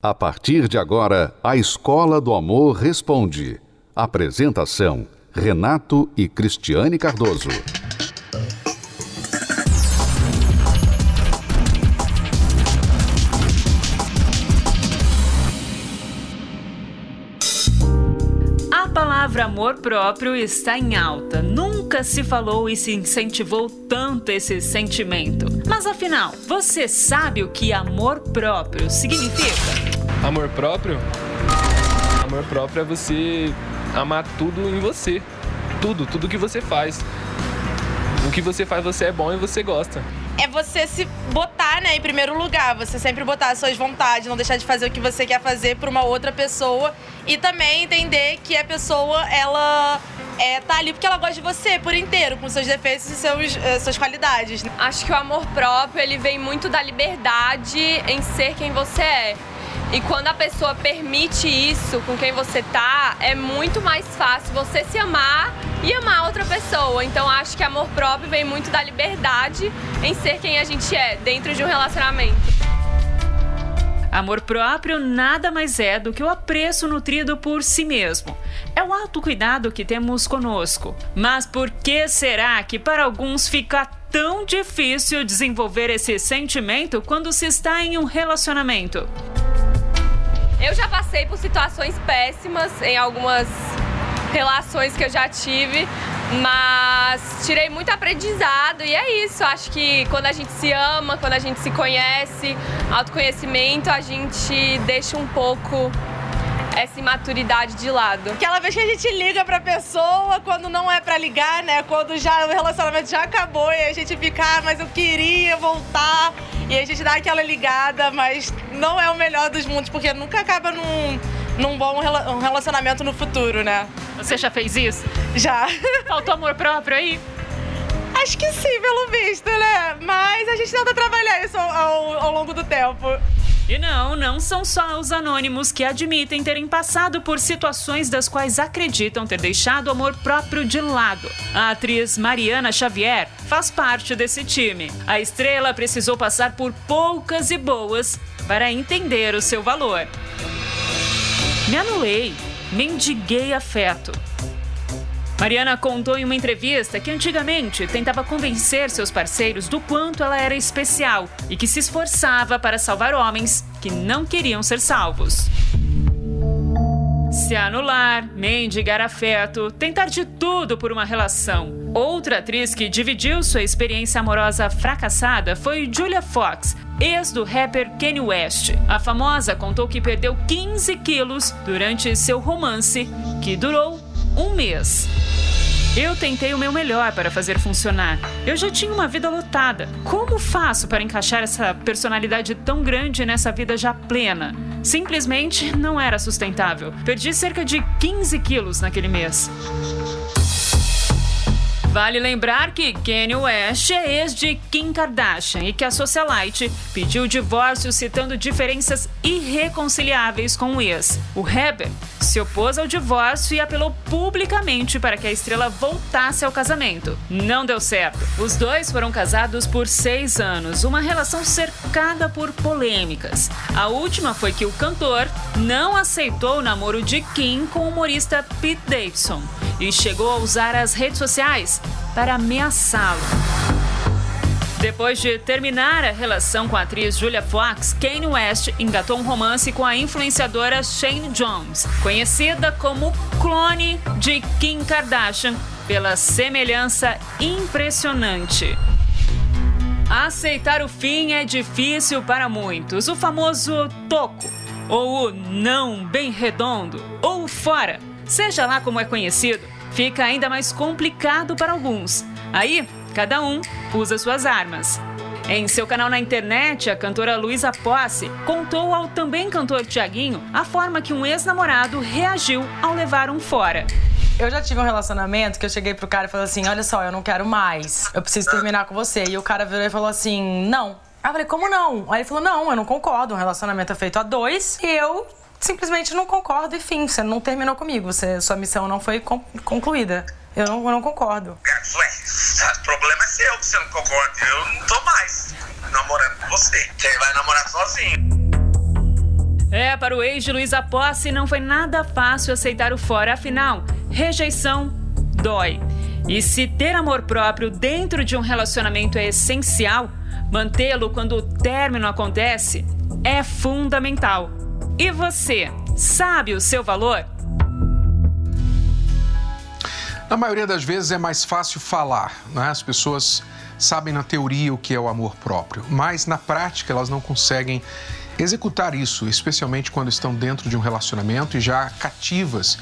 A partir de agora, a Escola do Amor Responde. Apresentação: Renato e Cristiane Cardoso. A palavra amor próprio está em alta. Nunca se falou e se incentivou tanto esse sentimento. Mas afinal, você sabe o que amor próprio significa? Amor próprio? Amor próprio é você amar tudo em você. Tudo, tudo que você faz. O que você faz você é bom e você gosta. É você se botar, né, em primeiro lugar, você sempre botar as suas vontades, não deixar de fazer o que você quer fazer para uma outra pessoa e também entender que a pessoa ela é, tá ali porque ela gosta de você por inteiro, com seus defeitos e seus, uh, suas qualidades. Acho que o amor próprio ele vem muito da liberdade em ser quem você é. E quando a pessoa permite isso com quem você tá, é muito mais fácil você se amar e amar outra pessoa. Então acho que amor próprio vem muito da liberdade em ser quem a gente é dentro de um relacionamento. Amor próprio nada mais é do que o apreço nutrido por si mesmo. É o autocuidado que temos conosco. Mas por que será que para alguns fica tão difícil desenvolver esse sentimento quando se está em um relacionamento? Eu já passei por situações péssimas em algumas relações que eu já tive, mas tirei muito aprendizado e é isso. Acho que quando a gente se ama, quando a gente se conhece, autoconhecimento, a gente deixa um pouco essa imaturidade de lado. Aquela vez que a gente liga pra pessoa quando não é pra ligar, né? Quando já o relacionamento já acabou e a gente fica, ah, mas eu queria voltar. E a gente dá aquela ligada, mas não é o melhor dos mundos, porque nunca acaba num, num bom relacionamento no futuro, né? Você já fez isso? Já. Faltou amor próprio aí? Acho que sim, pelo visto, né? Mas a gente tenta trabalhar isso ao, ao, ao longo do tempo. E não, não são só os anônimos que admitem terem passado por situações das quais acreditam ter deixado o amor próprio de lado. A atriz Mariana Xavier faz parte desse time. A estrela precisou passar por poucas e boas para entender o seu valor. Me anulei, mendiguei afeto. Mariana contou em uma entrevista que antigamente tentava convencer seus parceiros do quanto ela era especial e que se esforçava para salvar homens que não queriam ser salvos. Se anular, mendigar afeto, tentar de tudo por uma relação. Outra atriz que dividiu sua experiência amorosa fracassada foi Julia Fox, ex do rapper Kanye West. A famosa contou que perdeu 15 quilos durante seu romance, que durou um mês. Eu tentei o meu melhor para fazer funcionar. Eu já tinha uma vida lotada. Como faço para encaixar essa personalidade tão grande nessa vida já plena? Simplesmente não era sustentável. Perdi cerca de 15 quilos naquele mês. Vale lembrar que Kanye West é ex de Kim Kardashian e que a socialite pediu o divórcio citando diferenças irreconciliáveis com o ex. O rapper se opôs ao divórcio e apelou publicamente para que a estrela voltasse ao casamento. Não deu certo. Os dois foram casados por seis anos, uma relação cercada por polêmicas. A última foi que o cantor não aceitou o namoro de Kim com o humorista Pete Davidson e chegou a usar as redes sociais para ameaçá-lo. Depois de terminar a relação com a atriz Julia Fox, Kanye West engatou um romance com a influenciadora Shane Jones, conhecida como clone de Kim Kardashian pela semelhança impressionante. Aceitar o fim é difícil para muitos. O famoso toco, ou o não bem redondo, ou fora, seja lá como é conhecido, fica ainda mais complicado para alguns. Aí, cada um usa suas armas. Em seu canal na internet, a cantora Luísa Posse contou ao também cantor Tiaguinho a forma que um ex-namorado reagiu ao levar um fora. Eu já tive um relacionamento que eu cheguei pro cara e falei assim: olha só, eu não quero mais. Eu preciso terminar com você. E o cara virou e falou assim: não. Aí eu falei, como não? Aí ele falou: não, eu não concordo. Um relacionamento é feito a dois e eu simplesmente não concordo e fim, você não terminou comigo, você, sua missão não foi concluída. Eu não, eu não concordo. Ué, o problema é seu que você não concorda. Eu não tô mais namorando com você. Você vai namorar sozinho. É, para o ex de Luísa Posse não foi nada fácil aceitar o fora, afinal, rejeição dói. E se ter amor próprio dentro de um relacionamento é essencial, mantê-lo quando o término acontece é fundamental. E você, sabe o seu valor? Na maioria das vezes é mais fácil falar, né? As pessoas sabem na teoria o que é o amor próprio, mas na prática elas não conseguem executar isso, especialmente quando estão dentro de um relacionamento e já cativas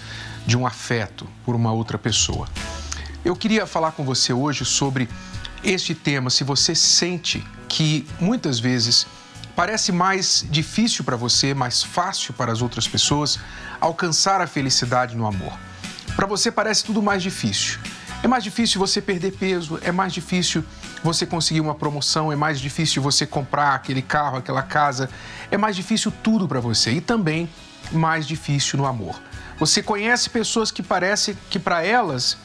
de um afeto por uma outra pessoa. Eu queria falar com você hoje sobre este tema, se você sente que muitas vezes parece mais difícil para você, mais fácil para as outras pessoas alcançar a felicidade no amor. Para você parece tudo mais difícil. É mais difícil você perder peso, é mais difícil você conseguir uma promoção, é mais difícil você comprar aquele carro, aquela casa, é mais difícil tudo para você e também mais difícil no amor. Você conhece pessoas que parece que para elas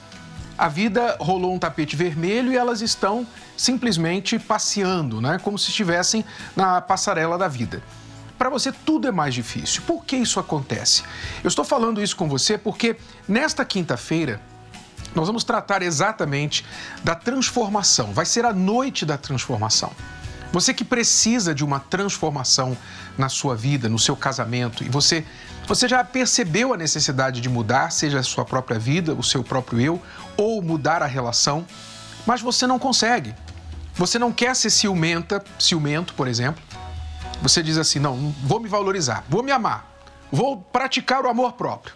a vida rolou um tapete vermelho e elas estão simplesmente passeando, né? Como se estivessem na passarela da vida. Para você tudo é mais difícil. Por que isso acontece? Eu estou falando isso com você porque nesta quinta-feira nós vamos tratar exatamente da transformação. Vai ser a noite da transformação. Você que precisa de uma transformação na sua vida, no seu casamento, e você, você já percebeu a necessidade de mudar, seja a sua própria vida, o seu próprio eu, ou mudar a relação, mas você não consegue. Você não quer ser ciumenta, ciumento, por exemplo. Você diz assim: não, vou me valorizar, vou me amar, vou praticar o amor próprio.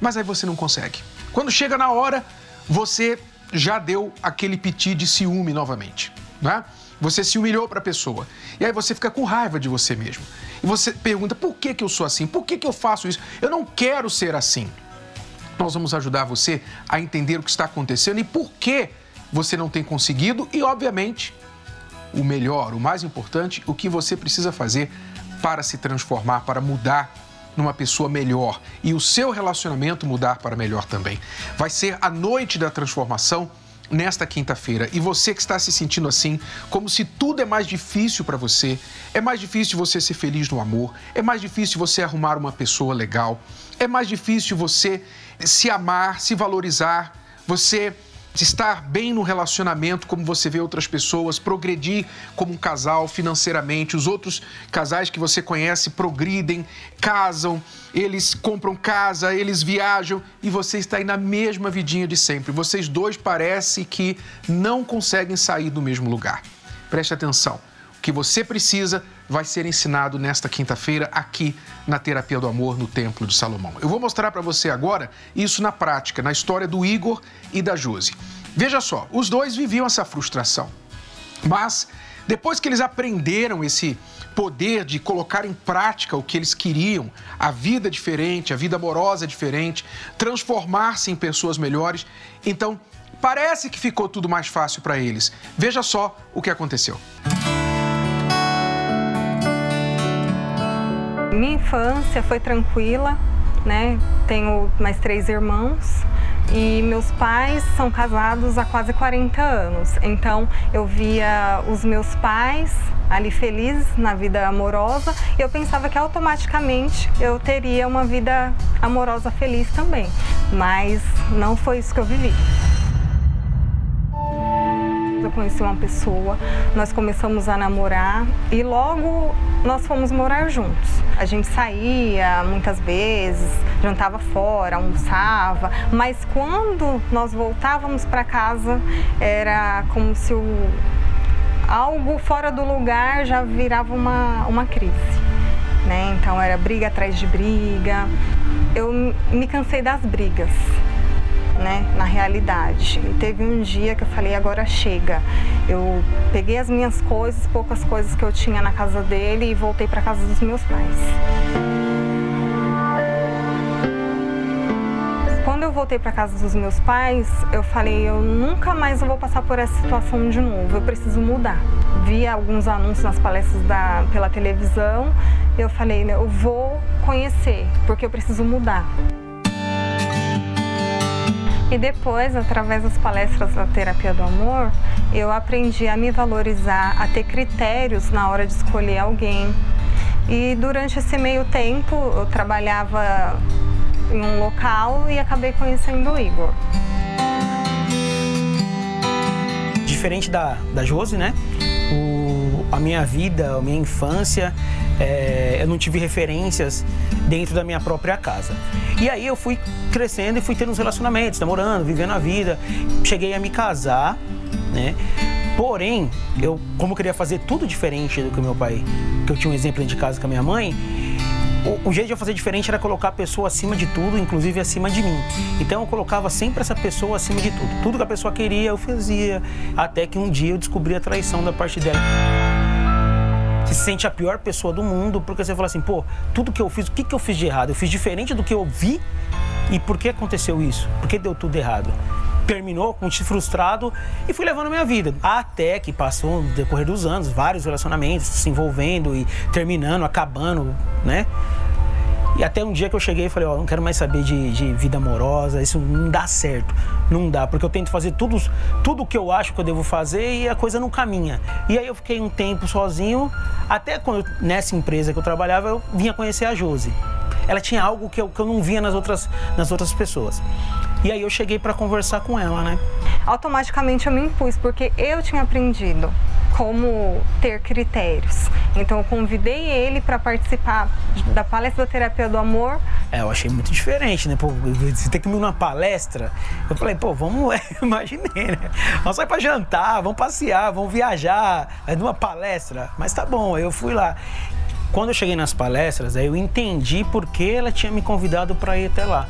Mas aí você não consegue. Quando chega na hora, você já deu aquele piti de ciúme novamente, né? Você se humilhou para a pessoa. E aí você fica com raiva de você mesmo. E você pergunta: por que, que eu sou assim? Por que, que eu faço isso? Eu não quero ser assim. Nós vamos ajudar você a entender o que está acontecendo e por que você não tem conseguido e, obviamente, o melhor, o mais importante, o que você precisa fazer para se transformar, para mudar numa pessoa melhor e o seu relacionamento mudar para melhor também. Vai ser a noite da transformação nesta quinta-feira. E você que está se sentindo assim, como se tudo é mais difícil para você, é mais difícil você ser feliz no amor, é mais difícil você arrumar uma pessoa legal, é mais difícil você se amar, se valorizar, você estar bem no relacionamento, como você vê outras pessoas, progredir como um casal financeiramente. Os outros casais que você conhece progridem, casam, eles compram casa, eles viajam e você está aí na mesma vidinha de sempre. Vocês dois parece que não conseguem sair do mesmo lugar. Preste atenção. O que você precisa vai ser ensinado nesta quinta-feira aqui na Terapia do Amor no Templo de Salomão. Eu vou mostrar para você agora isso na prática, na história do Igor e da Josi. Veja só, os dois viviam essa frustração. Mas depois que eles aprenderam esse poder de colocar em prática o que eles queriam, a vida diferente, a vida amorosa diferente, transformar-se em pessoas melhores, então parece que ficou tudo mais fácil para eles. Veja só o que aconteceu. Minha infância foi tranquila, né? Tenho mais três irmãos e meus pais são casados há quase 40 anos. Então eu via os meus pais ali felizes na vida amorosa e eu pensava que automaticamente eu teria uma vida amorosa feliz também. Mas não foi isso que eu vivi eu conheci uma pessoa, nós começamos a namorar e logo nós fomos morar juntos. A gente saía muitas vezes, jantava fora, almoçava, mas quando nós voltávamos para casa era como se o, algo fora do lugar já virava uma, uma crise. Né? Então era briga atrás de briga. Eu me cansei das brigas né, na realidade. E teve um dia que eu falei, agora chega. Eu peguei as minhas coisas, poucas coisas que eu tinha na casa dele e voltei para casa dos meus pais. Quando eu voltei para casa dos meus pais, eu falei, eu nunca mais vou passar por essa situação de novo. Eu preciso mudar. Vi alguns anúncios nas palestras da, pela televisão. Eu falei, eu vou conhecer, porque eu preciso mudar. E depois, através das palestras da terapia do amor, eu aprendi a me valorizar, a ter critérios na hora de escolher alguém. E durante esse meio tempo eu trabalhava em um local e acabei conhecendo o Igor. Diferente da, da Josi, né? O, a minha vida, a minha infância, é, eu não tive referências dentro da minha própria casa. E aí eu fui crescendo e fui tendo uns relacionamentos, namorando, vivendo a vida. Cheguei a me casar, né? Porém, eu, como eu queria fazer tudo diferente do que o meu pai, que eu tinha um exemplo de casa com a minha mãe, o, o, jeito de eu fazer diferente era colocar a pessoa acima de tudo, inclusive acima de mim. Então eu colocava sempre essa pessoa acima de tudo. Tudo que a pessoa queria, eu fazia. Até que um dia eu descobri a traição da parte dela. Sente a pior pessoa do mundo, porque você fala assim, pô, tudo que eu fiz, o que, que eu fiz de errado? Eu fiz diferente do que eu vi e por que aconteceu isso? Por que deu tudo errado? terminou com um frustrado e fui levando a minha vida. Até que passou, no decorrer dos anos, vários relacionamentos se envolvendo e terminando, acabando, né? E até um dia que eu cheguei e falei, ó, oh, não quero mais saber de, de, vida amorosa, isso não dá certo. Não dá, porque eu tento fazer tudo, tudo que eu acho que eu devo fazer e a coisa não caminha. E aí eu fiquei um tempo sozinho, até quando nessa empresa que eu trabalhava, eu vinha conhecer a Josi. Ela tinha algo que eu, que eu não via nas outras, nas outras pessoas. E aí eu cheguei para conversar com ela, né? Automaticamente eu me impus, porque eu tinha aprendido como ter critérios. Então eu convidei ele para participar da palestra da terapia do amor. É, eu achei muito diferente, né? Pô, você tem que ir numa palestra. Eu falei, pô, vamos, imaginei, né? Vamos sair para jantar, vamos passear, vamos viajar, é numa palestra. Mas tá bom, eu fui lá. Quando eu cheguei nas palestras, aí eu entendi por que ela tinha me convidado para ir até lá.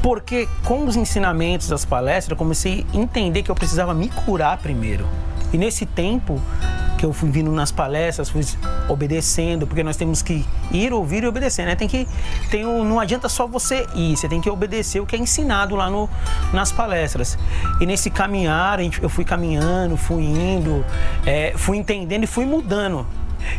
Porque com os ensinamentos das palestras, eu comecei a entender que eu precisava me curar primeiro. E nesse tempo que eu fui vindo nas palestras, fui obedecendo, porque nós temos que ir, ouvir e obedecer, né? Tem que tem não adianta só você ir, você tem que obedecer o que é ensinado lá no, nas palestras. E nesse caminhar, eu fui caminhando, fui indo, é, fui entendendo e fui mudando.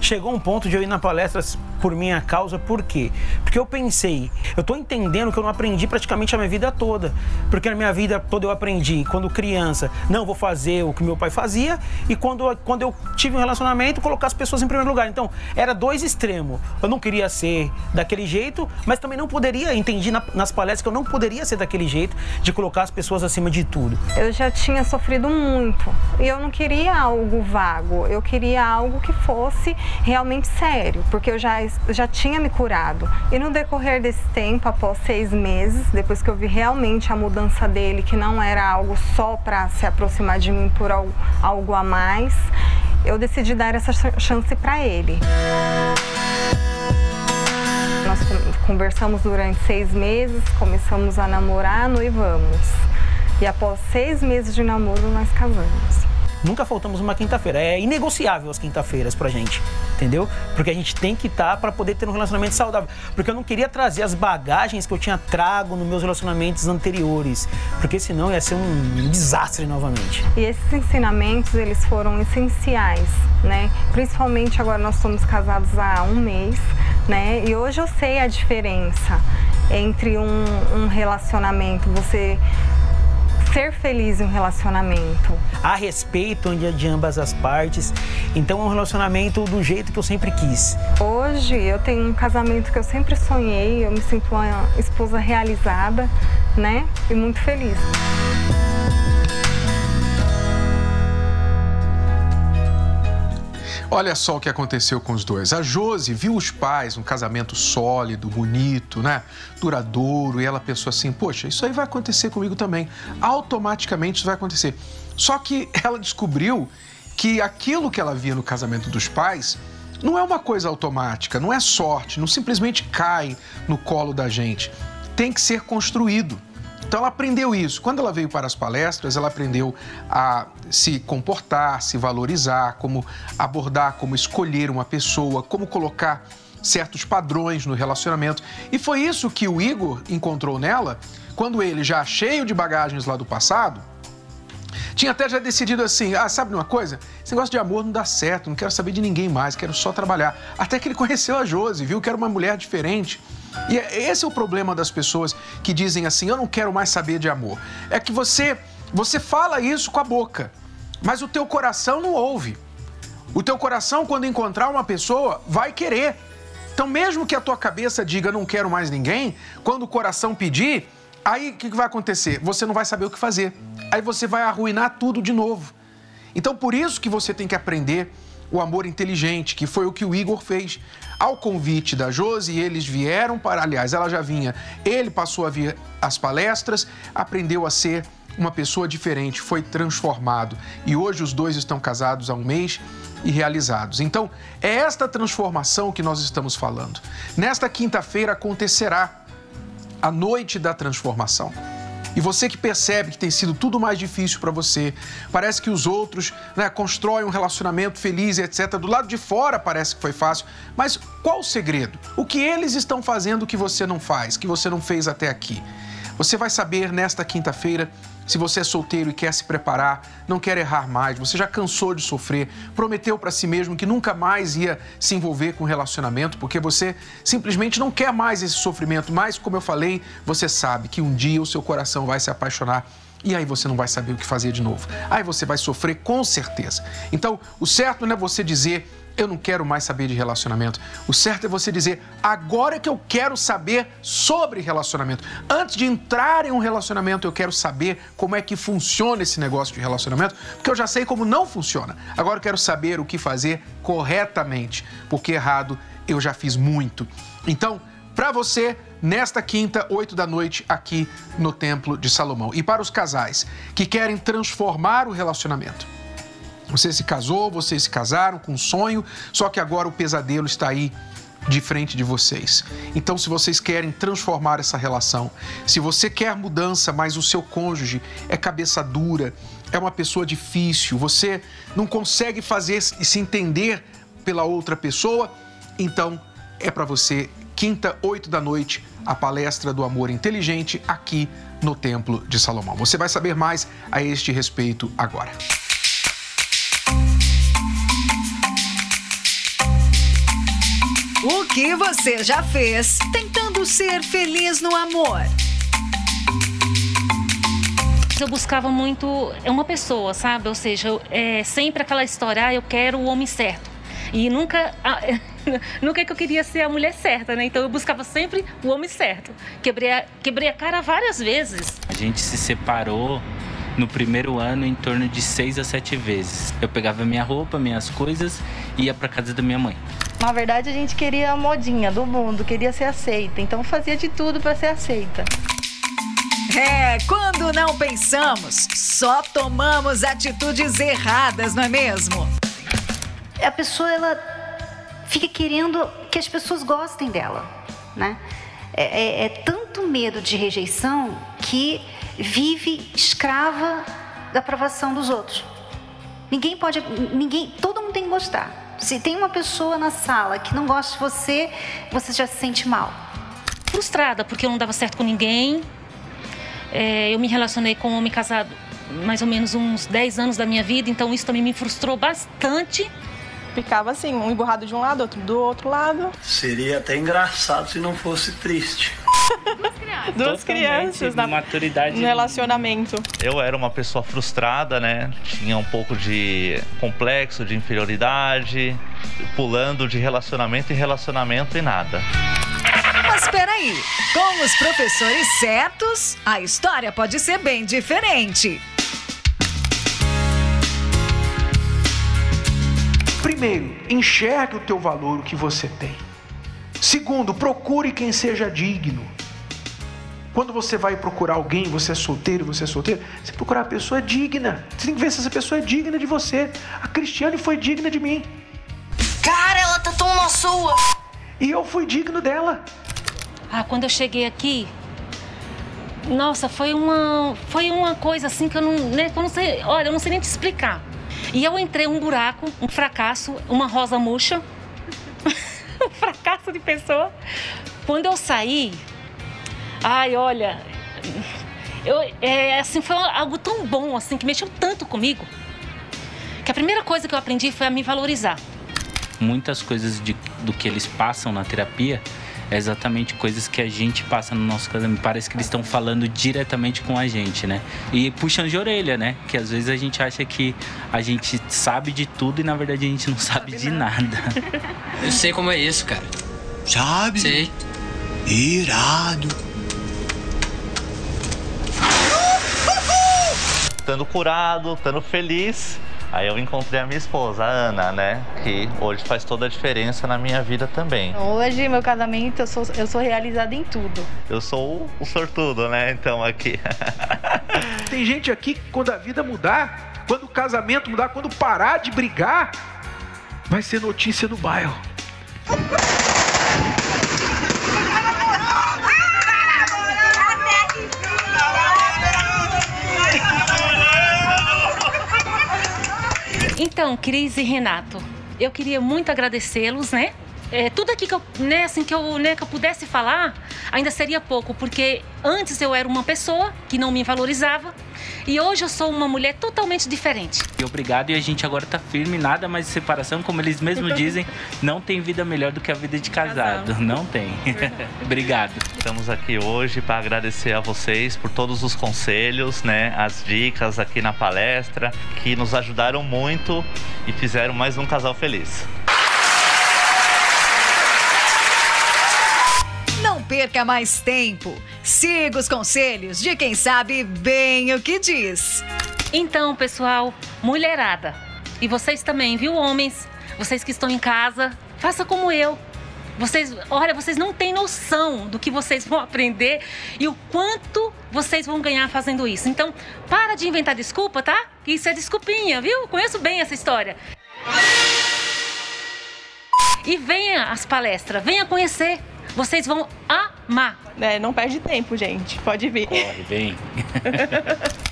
Chegou um ponto de eu ir na palestra por minha causa, por quê? Porque eu pensei, eu estou entendendo que eu não aprendi praticamente a minha vida toda. Porque na minha vida toda eu aprendi, quando criança, não vou fazer o que meu pai fazia, e quando, quando eu tive um relacionamento, colocar as pessoas em primeiro lugar. Então, era dois extremos. Eu não queria ser daquele jeito, mas também não poderia, entendi na, nas palestras que eu não poderia ser daquele jeito, de colocar as pessoas acima de tudo. Eu já tinha sofrido muito, e eu não queria algo vago, eu queria algo que fosse realmente sério, porque eu já já tinha me curado. E no decorrer desse tempo, após seis meses, depois que eu vi realmente a mudança dele, que não era algo só para se aproximar de mim por algo, algo a mais, eu decidi dar essa chance para ele. Nós conversamos durante seis meses, começamos a namorar, noivamos. E após seis meses de namoro, nós casamos. Nunca faltamos uma quinta-feira. É inegociável as quinta-feiras pra gente, entendeu? Porque a gente tem que estar tá para poder ter um relacionamento saudável. Porque eu não queria trazer as bagagens que eu tinha trago nos meus relacionamentos anteriores, porque senão ia ser um desastre novamente. E esses ensinamentos, eles foram essenciais, né? Principalmente agora nós somos casados há um mês, né? E hoje eu sei a diferença entre um, um relacionamento, você ser feliz em um relacionamento. Há respeito de ambas as partes, então é um relacionamento do jeito que eu sempre quis. Hoje eu tenho um casamento que eu sempre sonhei, eu me sinto uma esposa realizada, né? E muito feliz. Olha só o que aconteceu com os dois. A Josi viu os pais, um casamento sólido, bonito, né? Duradouro, e ela pensou assim: poxa, isso aí vai acontecer comigo também. Automaticamente isso vai acontecer. Só que ela descobriu que aquilo que ela via no casamento dos pais não é uma coisa automática, não é sorte, não simplesmente cai no colo da gente. Tem que ser construído. Então ela aprendeu isso. Quando ela veio para as palestras, ela aprendeu a se comportar, se valorizar, como abordar, como escolher uma pessoa, como colocar certos padrões no relacionamento. E foi isso que o Igor encontrou nela quando ele, já cheio de bagagens lá do passado, tinha até já decidido assim: ah, sabe uma coisa? Esse negócio de amor não dá certo, não quero saber de ninguém mais, quero só trabalhar. Até que ele conheceu a Josi, viu que era uma mulher diferente. E é, esse é o problema das pessoas que dizem assim: eu não quero mais saber de amor. É que você, você fala isso com a boca, mas o teu coração não ouve. O teu coração, quando encontrar uma pessoa, vai querer. Então, mesmo que a tua cabeça diga não quero mais ninguém, quando o coração pedir, aí o que vai acontecer? Você não vai saber o que fazer. Aí você vai arruinar tudo de novo. Então, por isso que você tem que aprender o amor inteligente, que foi o que o Igor fez. Ao convite da Josi, eles vieram para, aliás, ela já vinha, ele passou a vir às palestras, aprendeu a ser uma pessoa diferente, foi transformado. E hoje os dois estão casados há um mês e realizados. Então, é esta transformação que nós estamos falando. Nesta quinta-feira acontecerá a noite da transformação. E você que percebe que tem sido tudo mais difícil para você, parece que os outros né, constroem um relacionamento feliz, etc. Do lado de fora parece que foi fácil, mas qual o segredo? O que eles estão fazendo que você não faz, que você não fez até aqui? Você vai saber nesta quinta-feira se você é solteiro e quer se preparar, não quer errar mais, você já cansou de sofrer, prometeu para si mesmo que nunca mais ia se envolver com relacionamento, porque você simplesmente não quer mais esse sofrimento, mas como eu falei, você sabe que um dia o seu coração vai se apaixonar e aí você não vai saber o que fazer de novo. Aí você vai sofrer com certeza. Então, o certo não é você dizer eu não quero mais saber de relacionamento. O certo é você dizer, agora que eu quero saber sobre relacionamento. Antes de entrar em um relacionamento, eu quero saber como é que funciona esse negócio de relacionamento, porque eu já sei como não funciona. Agora eu quero saber o que fazer corretamente, porque errado eu já fiz muito. Então, para você, nesta quinta, oito da noite, aqui no Templo de Salomão. E para os casais que querem transformar o relacionamento você se casou, vocês se casaram com um sonho, só que agora o pesadelo está aí de frente de vocês. Então, se vocês querem transformar essa relação, se você quer mudança, mas o seu cônjuge é cabeça dura, é uma pessoa difícil, você não consegue fazer se entender pela outra pessoa, então é para você, quinta, oito da noite, a palestra do amor inteligente aqui no Templo de Salomão. Você vai saber mais a este respeito agora. Que você já fez tentando ser feliz no amor? Eu buscava muito uma pessoa, sabe? Ou seja, é sempre aquela história, ah, eu quero o homem certo. E nunca, nunca que eu queria ser a mulher certa, né? Então eu buscava sempre o homem certo. Quebrei a, quebrei a cara várias vezes. A gente se separou no primeiro ano em torno de seis a sete vezes. Eu pegava minha roupa, minhas coisas e ia para casa da minha mãe. Na verdade, a gente queria a modinha do mundo, queria ser aceita. Então fazia de tudo para ser aceita. É, quando não pensamos, só tomamos atitudes erradas, não é mesmo? A pessoa ela fica querendo que as pessoas gostem dela, né? É, é, é tanto medo de rejeição que vive escrava da aprovação dos outros. Ninguém pode, ninguém, todo mundo tem que gostar. Se tem uma pessoa na sala que não gosta de você, você já se sente mal. Frustrada, porque eu não dava certo com ninguém. É, eu me relacionei com um homem casado mais ou menos uns 10 anos da minha vida, então isso também me frustrou bastante. Ficava assim, um emburrado de um lado, outro do outro lado. Seria até engraçado se não fosse triste. Duas crianças na maturidade no relacionamento. Eu era uma pessoa frustrada, né? Tinha um pouco de complexo de inferioridade, pulando de relacionamento em relacionamento e nada. Mas peraí, com os professores certos, a história pode ser bem diferente. Primeiro, enxergue o teu valor, o que você tem. Segundo, procure quem seja digno. Quando você vai procurar alguém, você é solteiro, você é solteiro, você procurar a pessoa digna. Você tem que ver se essa pessoa é digna de você. A Cristiane foi digna de mim. Cara, ela tá tão na sua. E eu fui digno dela. Ah, quando eu cheguei aqui, nossa, foi uma, foi uma coisa assim que eu não, né, eu não sei, olha, eu não sei nem te explicar. E eu entrei um buraco, um fracasso, uma rosa murcha. Um fracasso de pessoa. Quando eu saí, ai, olha, eu, é, assim, foi algo tão bom, assim, que mexeu tanto comigo, que a primeira coisa que eu aprendi foi a me valorizar. Muitas coisas de, do que eles passam na terapia é exatamente coisas que a gente passa no nosso casamento. Parece que eles estão falando diretamente com a gente, né? E puxando de orelha, né? Que às vezes a gente acha que a gente sabe de tudo e na verdade a gente não sabe, sabe de nada. Eu sei como é isso, cara. Sabe? Sei. Irado. Estando curado, estando feliz, Aí eu encontrei a minha esposa, a Ana, né? Que hoje faz toda a diferença na minha vida também. Hoje, meu casamento, eu sou, eu sou realizada em tudo. Eu sou o sortudo, né? Então, aqui. Tem gente aqui que quando a vida mudar, quando o casamento mudar, quando parar de brigar, vai ser notícia no bairro. Então, Cris e Renato, eu queria muito agradecê-los, né? É, tudo aqui que eu, né, assim, que, eu, né, que eu pudesse falar ainda seria pouco, porque antes eu era uma pessoa que não me valorizava e hoje eu sou uma mulher totalmente diferente. E obrigado, e a gente agora tá firme, nada mais de separação, como eles mesmos dizem, não tem vida melhor do que a vida de casado. casado. Não tem. obrigado. Estamos aqui hoje para agradecer a vocês por todos os conselhos, né, as dicas aqui na palestra, que nos ajudaram muito e fizeram mais um casal feliz. Perca mais tempo. Siga os conselhos de quem sabe bem o que diz. Então, pessoal, mulherada, e vocês também, viu, homens? Vocês que estão em casa, faça como eu. Vocês, olha, vocês não têm noção do que vocês vão aprender e o quanto vocês vão ganhar fazendo isso. Então, para de inventar desculpa, tá? Isso é desculpinha, viu? Conheço bem essa história. E venha às palestras, venha conhecer. Vocês vão amar. É, não perde tempo, gente. Pode vir. Corre, vem.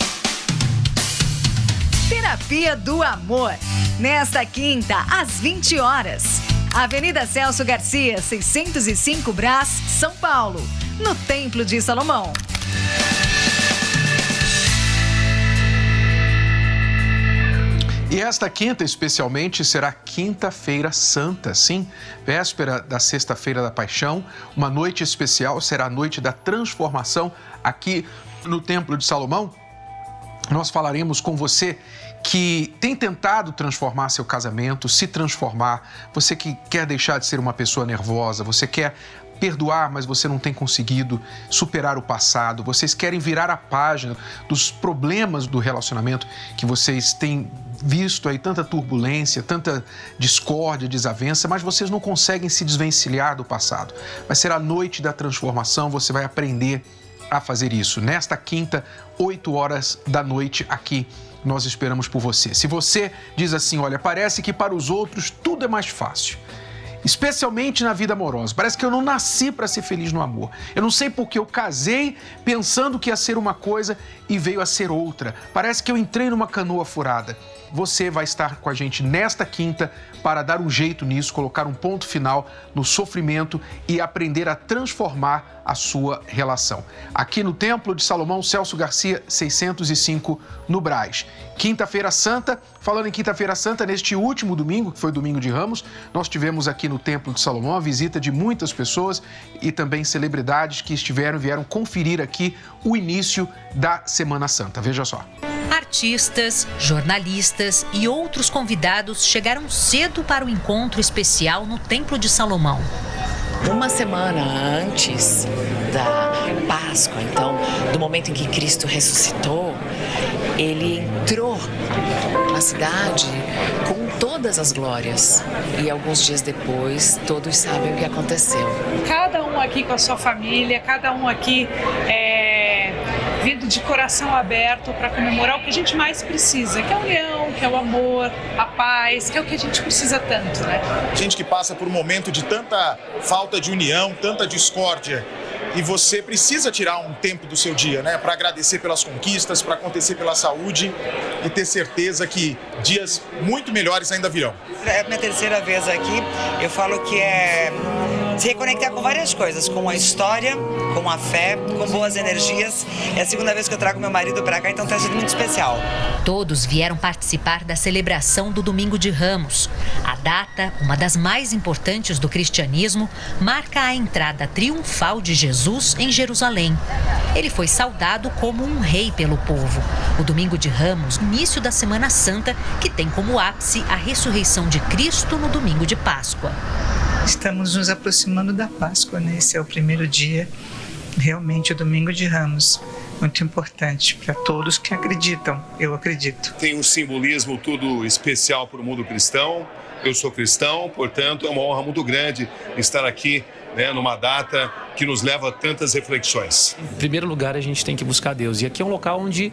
Terapia do Amor. Nesta quinta, às 20 horas. Avenida Celso Garcia, 605 Brás, São Paulo. No Templo de Salomão. E esta quinta, especialmente, será Quinta-feira Santa, sim, véspera da Sexta-feira da Paixão. Uma noite especial, será a noite da transformação aqui no Templo de Salomão. Nós falaremos com você que tem tentado transformar seu casamento, se transformar, você que quer deixar de ser uma pessoa nervosa, você quer perdoar, mas você não tem conseguido superar o passado, vocês querem virar a página dos problemas do relacionamento que vocês têm visto aí tanta turbulência, tanta discórdia, desavença, mas vocês não conseguem se desvencilhar do passado. Vai ser a noite da transformação, você vai aprender a fazer isso. Nesta quinta, 8 horas da noite, aqui nós esperamos por você. Se você diz assim, olha, parece que para os outros tudo é mais fácil especialmente na vida amorosa. Parece que eu não nasci para ser feliz no amor. Eu não sei porque eu casei pensando que ia ser uma coisa e veio a ser outra. Parece que eu entrei numa canoa furada. Você vai estar com a gente nesta quinta para dar um jeito nisso, colocar um ponto final no sofrimento e aprender a transformar a sua relação. Aqui no Templo de Salomão, Celso Garcia, 605, no Braz. Quinta-feira Santa, falando em Quinta-feira Santa, neste último domingo, que foi domingo de Ramos, nós tivemos aqui no Templo de Salomão a visita de muitas pessoas e também celebridades que estiveram vieram conferir aqui o início da Semana Santa. Veja só. Artistas, jornalistas e outros convidados chegaram cedo para o encontro especial no Templo de Salomão. Uma semana antes da Páscoa, então, do momento em que Cristo ressuscitou, ele entrou na cidade com todas as glórias. E alguns dias depois, todos sabem o que aconteceu. Cada um aqui com a sua família, cada um aqui é, vindo de coração aberto para comemorar o que a gente mais precisa, que é a união, que é o amor, a paz, que é o que a gente precisa tanto, né? Gente que passa por um momento de tanta falta de união, tanta discórdia, e você precisa tirar um tempo do seu dia, né, para agradecer pelas conquistas, para acontecer pela saúde e ter certeza que dias muito melhores ainda virão. É a minha terceira vez aqui. Eu falo que é se reconectar com várias coisas, com a história, com a fé, com boas energias. É a segunda vez que eu trago meu marido para cá, então está sendo muito especial. Todos vieram participar da celebração do Domingo de Ramos. A data, uma das mais importantes do cristianismo, marca a entrada triunfal de Jesus em Jerusalém. Ele foi saudado como um rei pelo povo. O Domingo de Ramos, início da Semana Santa, que tem como ápice a ressurreição de Cristo no domingo de Páscoa. Estamos nos aproximando da Páscoa, né? Esse é o primeiro dia, realmente, o Domingo de Ramos. Muito importante para todos que acreditam, eu acredito. Tem um simbolismo tudo especial para o mundo cristão. Eu sou cristão, portanto, é uma honra muito grande estar aqui né, numa data que nos leva a tantas reflexões. Em primeiro lugar, a gente tem que buscar Deus. E aqui é um local onde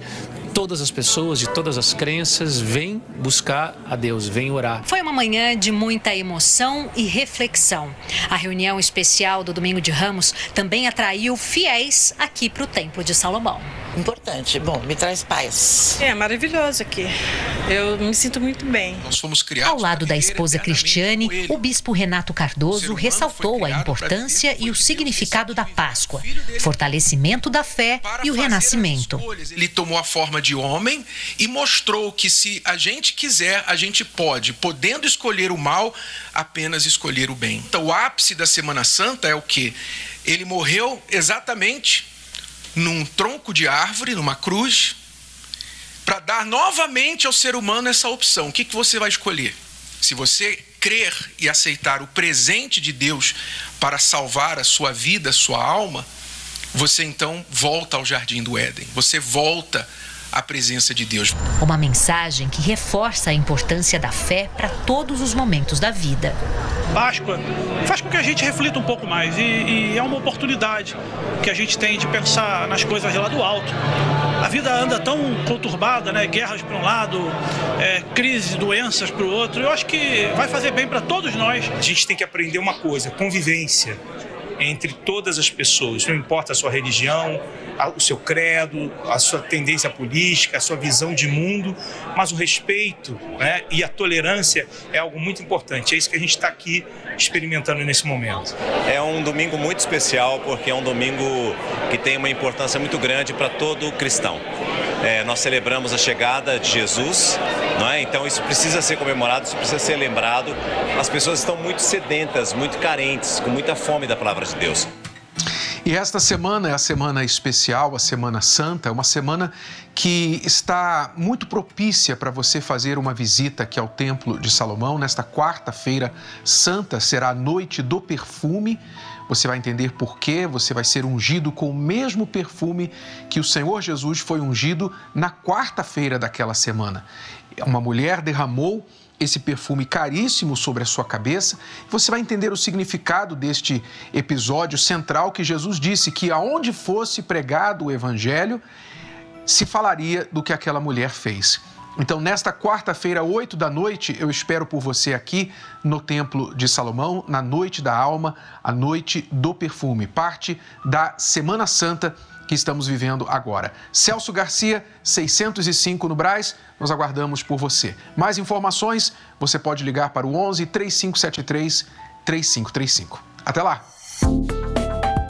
todas as pessoas de todas as crenças vêm buscar a Deus, vêm orar. Foi uma manhã de muita emoção e reflexão. A reunião especial do Domingo de Ramos também atraiu fiéis aqui para o Templo de Salomão. Importante, bom, me traz paz. É maravilhoso aqui. Eu me sinto muito bem. Nós fomos criados. Ao lado da esposa Cristiane, o bispo Renato Cardoso ressaltou a importância e o significado da Páscoa, fortalecimento da fé e o renascimento. Ele tomou a forma de homem e mostrou que se a gente quiser, a gente pode, podendo escolher o mal, apenas escolher o bem. Então, o ápice da Semana Santa é o que? Ele morreu exatamente num tronco de árvore, numa cruz, para dar novamente ao ser humano essa opção. O que, que você vai escolher? Se você crer e aceitar o presente de Deus para salvar a sua vida, a sua alma, você então volta ao jardim do Éden. Você volta à presença de Deus. Uma mensagem que reforça a importância da fé para todos os momentos da vida. Páscoa faz com que a gente reflita um pouco mais e, e, é uma oportunidade que a gente tem de pensar nas coisas lá do alto. A vida anda tão conturbada, né? Guerras para um lado, é, crises, doenças para o outro. Eu acho que vai fazer bem para todos nós. A gente tem que aprender uma coisa: convivência entre todas as pessoas, não importa a sua religião, o seu credo, a sua tendência política, a sua visão de mundo, mas o respeito né, e a tolerância é algo muito importante. É isso que a gente está aqui experimentando nesse momento. É um domingo muito especial porque é um domingo que tem uma importância muito grande para todo cristão. É, nós celebramos a chegada de Jesus, não é? Então isso precisa ser comemorado, isso precisa ser lembrado. As pessoas estão muito sedentas, muito carentes, com muita fome da palavra de Deus. E esta semana é a semana especial, a Semana Santa, uma semana que está muito propícia para você fazer uma visita aqui ao Templo de Salomão. Nesta quarta-feira santa será a noite do perfume. Você vai entender por quê, você vai ser ungido com o mesmo perfume que o Senhor Jesus foi ungido na quarta-feira daquela semana. Uma mulher derramou esse perfume caríssimo sobre a sua cabeça, você vai entender o significado deste episódio central que Jesus disse que aonde fosse pregado o evangelho, se falaria do que aquela mulher fez. Então, nesta quarta-feira, oito da noite, eu espero por você aqui no Templo de Salomão, na Noite da Alma, a Noite do Perfume, parte da Semana Santa que estamos vivendo agora. Celso Garcia, 605 no Braz, nós aguardamos por você. Mais informações, você pode ligar para o 11 3573 3535. Até lá!